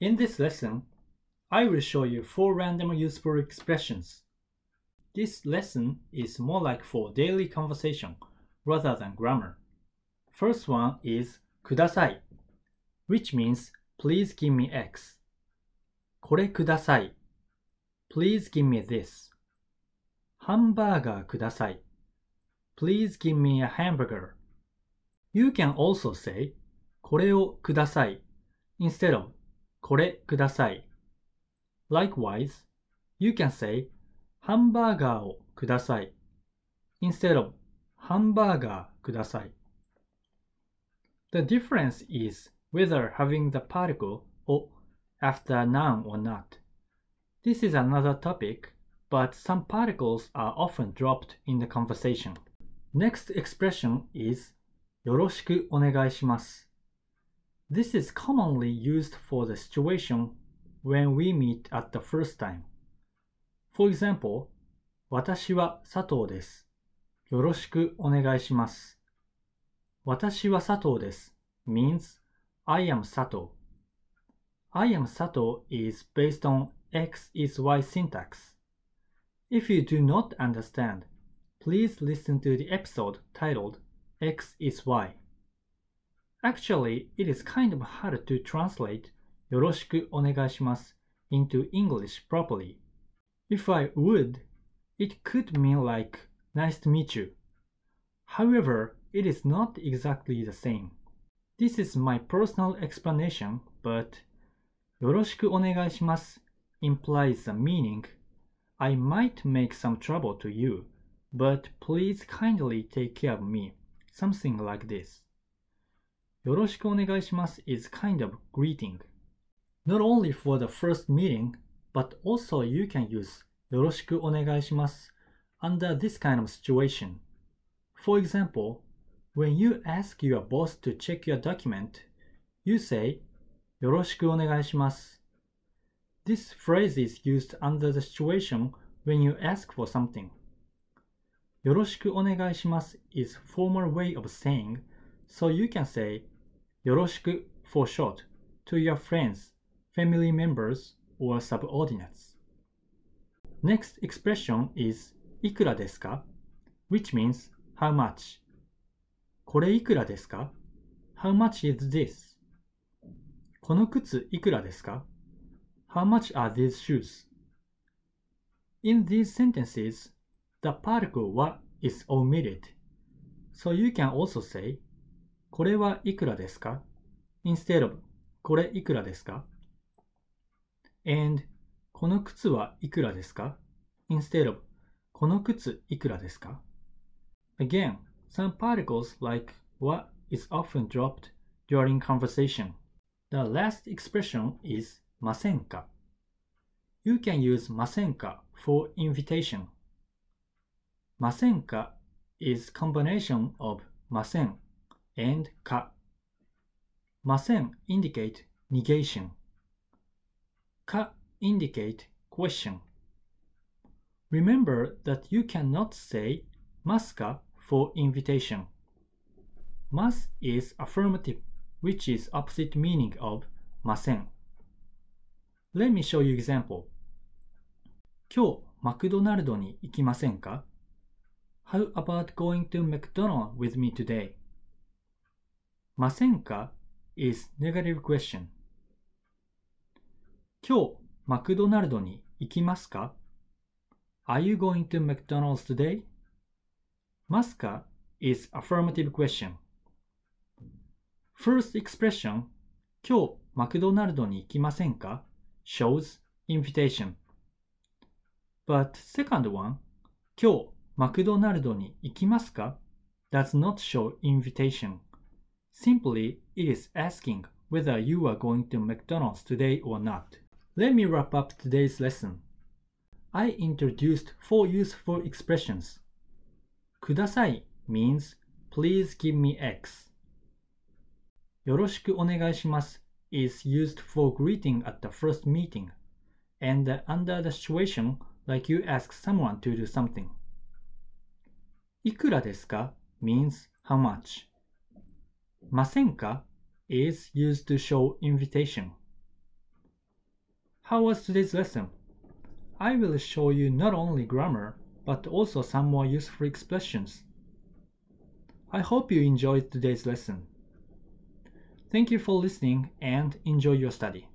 In this lesson, I will show you four random useful expressions. This lesson is more like for daily conversation rather than grammar. First one is ください which means please give me X. これください please give me this. ハンバーガーください please give me a hamburger. You can also say これをください instead of これください。Likewise, you can say ハンバーガーをください。instead of ハンバーガーください。The difference is whether having the particle o after a noun or not. This is another topic, but some particles are often dropped in the conversation. Next expression is よろしくお願いします。This is commonly used for the situation when we meet at the first time. For example, 私は佐藤です。よろしくお願いします。私は佐藤です。means I am Sato. I am Sato is based on X is Y syntax. If you do not understand, please listen to the episode titled X is Y. Actually, it is kind of hard to translate よろしくお願いします into English properly. If I would, it could mean like nice to meet you. However, it is not exactly the same. This is my personal explanation, but よろしくお願いします implies the meaning I might make some trouble to you, but please kindly take care of me. Something like this. よろしくお願いします is kind of greeting. Not only for the first meeting, but also you can use よろしくお願いします under this kind of situation. For example, when you ask your boss to check your document, you say よろしくお願いします。This phrase is used under the situation when you ask for something. よろしくお願いします is formal way of saying, so you can say よろしく for short to your friends, family members, or subordinates. Next expression is いくらですか which means how much. これいくらですか ?How much is this? この靴いくらですか ?How much are these shoes? In these sentences, the particle は is omitted. So you can also say これはいくらですか instead of これいくらですか and この靴はいくらですか instead of この靴いくらですか Again, some particles like what is often dropped during conversation. The last expression is ませんか You can use ませんか for invitation. ませんか is combination of ません and か。ません indicate negation. か indicate question. Remember that you cannot say ますか for invitation. Must is affirmative, which is opposite meaning of ません。Let me show you example. 今日マクドナルドに行きませんか ?How about going to McDonald's with me today? ませんか is negative question. 今日マクドナルドに行きますか ?Are you going to McDonald's today? ますか is affirmative question. First expression 今日マクドナルドに行きませんか shows invitation. But second one 今日マクドナルドに行きますか does not show invitation. Simply it is asking whether you are going to McDonald's today or not. Let me wrap up today's lesson. I introduced four useful expressions. ください means please give me X. よろしくお願いします is used for greeting at the first meeting and under the situation like you ask someone to do something. いくらですか means how much. Masenka is used to show invitation. How was today's lesson? I will show you not only grammar, but also some more useful expressions. I hope you enjoyed today's lesson. Thank you for listening and enjoy your study.